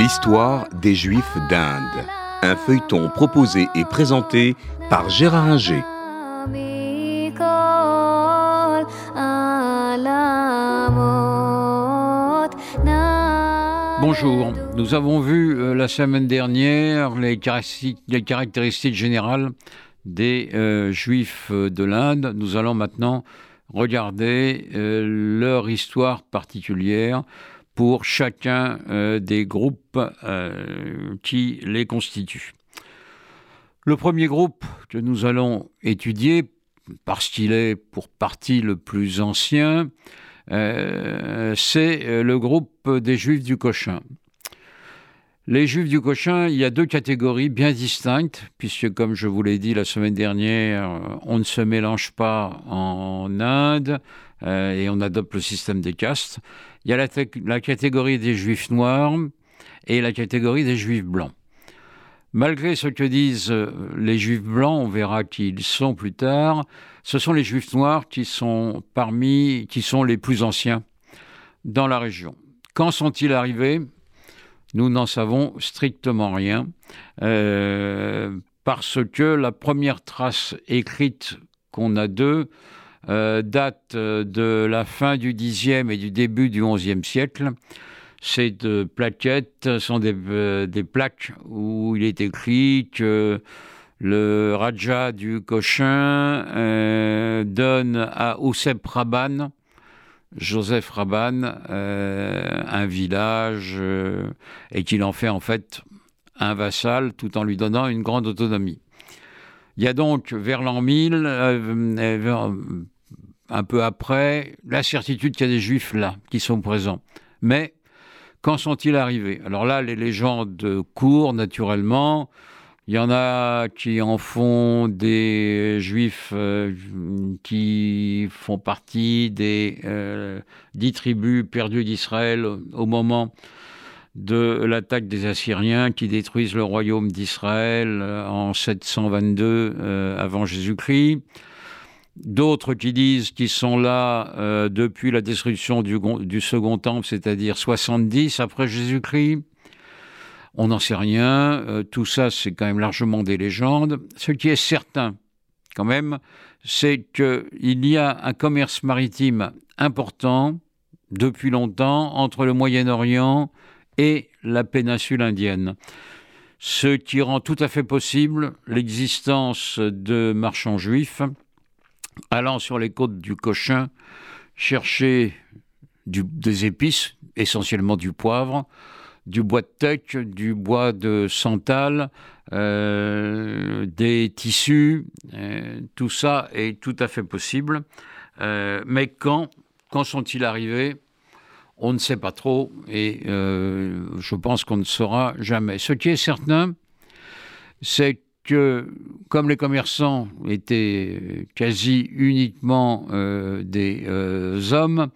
L'histoire des Juifs d'Inde. Un feuilleton proposé et présenté par Gérard Inger. Bonjour, nous avons vu euh, la semaine dernière les caractéristiques, générales des euh, Juifs de l'Inde. Nous allons maintenant regarder euh, leur histoire particulière pour chacun des groupes qui les constituent. Le premier groupe que nous allons étudier, parce qu'il est pour partie le plus ancien, euh, c'est euh, le groupe des Juifs du Cochin. Les Juifs du Cochin, il y a deux catégories bien distinctes, puisque comme je vous l'ai dit la semaine dernière, on ne se mélange pas en Inde euh, et on adopte le système des castes. Il y a la, catégorie des Juifs noirs et la catégorie des Juifs blancs. Malgré ce que disent les Juifs blancs, on verra qui ils sont plus tard, ce sont les Juifs noirs qui sont parmi, qui sont les plus anciens dans la région. Quand sont-ils arrivés? Nous n'en savons strictement rien, euh, parce que la première trace écrite qu'on a d'eux euh, date de la fin du Xe et du début du XIe siècle. Ces plaquettes sont des, euh, des, plaques où il est écrit que le Raja du Cochin euh, donne à Joseph Raban, euh, un village euh, et qu'il en fait en fait un vassal tout en lui donnant une grande autonomie. Il y a donc vers l'an 1000, un peu après, la certitude qu'il y a des juifs là qui sont présents. Mais quand sont-ils arrivés? Alors là, les légendes courent naturellement. Il y en a qui en font des juifs euh, qui font partie des euh, dix tribus perdues d'Israël au moment de l'attaque des Assyriens qui détruisent le royaume d'Israël euh, en 722 avant Jésus-Christ. D'autres qui disent qu'ils sont là depuis la destruction du, du second temple, c'est-à-dire 70 après Jésus-Christ. On n'en sait rien. Euh, tout ça, c'est quand même largement des légendes. Ce qui est certain, quand même, c'est qu'il y a un commerce maritime important depuis longtemps entre le Moyen-Orient et la péninsule indienne. Ce qui rend tout à fait possible l'existence de marchands juifs allant sur les côtes du Cochin chercher des épices, essentiellement du poivre, du bois de teck, du bois de santal, euh, des tissus, euh, tout ça est tout à fait possible. Euh, mais quand, quand sont-ils arrivés? On ne sait pas trop et je pense qu'on ne saura jamais. Ce qui est certain, c'est que comme les commerçants étaient quasi uniquement des hommes,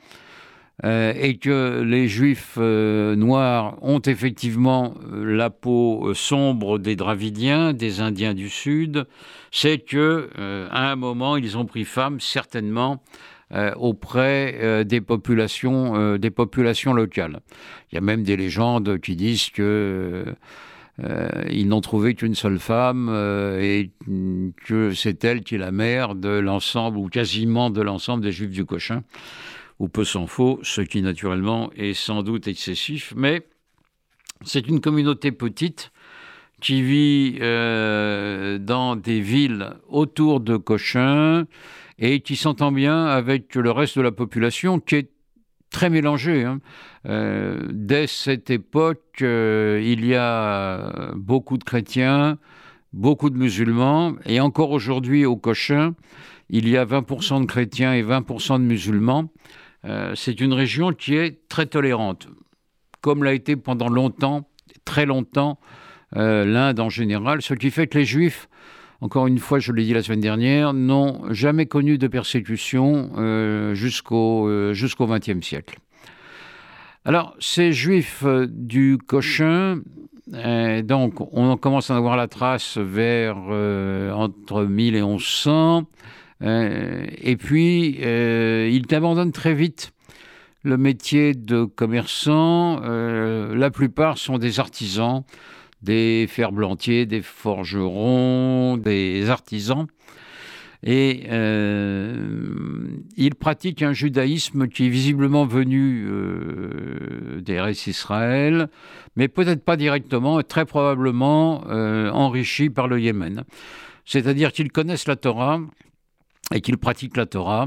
euh, et que les juifs euh, noirs ont effectivement euh, la peau sombre des Dravidiens, des Indiens du Sud, c'est que à un moment ils ont pris femme certainement auprès des populations des populations locales. Il y a même des légendes qui disent que ils n'ont trouvé qu'une seule femme et que c'est elle qui est la mère de l'ensemble ou quasiment de l'ensemble des Juifs du Cochin ou peu s'en faut, ce qui naturellement est sans doute excessif, mais c'est une communauté petite qui vit euh, dans des villes autour de Cochin et qui s'entend bien avec le reste de la population qui est très mélangée. Hein. Euh, dès cette époque, euh, il y a beaucoup de chrétiens, beaucoup de musulmans, et encore aujourd'hui au Cochin, il y a 20% de chrétiens et 20% de musulmans. C'est une région qui est très tolérante, comme l'a été pendant longtemps, très longtemps, l'Inde en général, ce qui fait que les Juifs, encore une fois, je l'ai dit la semaine dernière, n'ont jamais connu de persécution euh, jusqu'au XXe siècle. Alors, ces Juifs du Cochin, donc, on commence à avoir la trace vers entre 1000 et 1100. Euh, et puis, euh, il abandonne très vite le métier de commerçant, la plupart sont des artisans, des ferblantiers, des forgerons, des artisans. Et euh, il pratique un judaïsme qui est visiblement venu euh, des restes Israël, mais peut-être pas directement, et très probablement euh, enrichi par le Yémen. C'est-à-dire qu'ils connaissent la Torah et qu'ils pratiquent la Torah,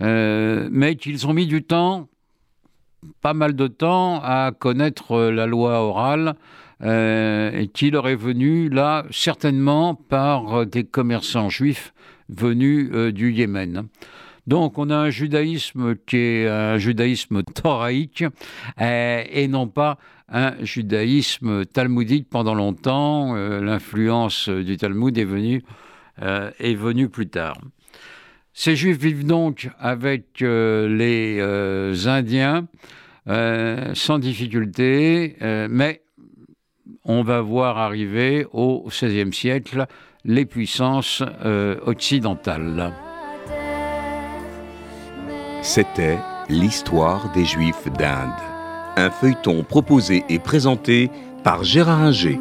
mais qu'ils ont mis du temps, pas mal de temps, à connaître la loi orale euh, qui leur est venu là certainement par des commerçants juifs venus euh, du Yémen. Donc on a un judaïsme qui est un judaïsme thoraïque euh, et non pas un judaïsme talmudique pendant longtemps. L'influence du Talmud est venue, est venue plus tard. Ces juifs vivent donc avec les Indiens sans difficulté, mais on va voir arriver au XVIe siècle les puissances euh, occidentales. C'était l'histoire des Juifs d'Inde, un feuilleton proposé et présenté par Gérard Inger.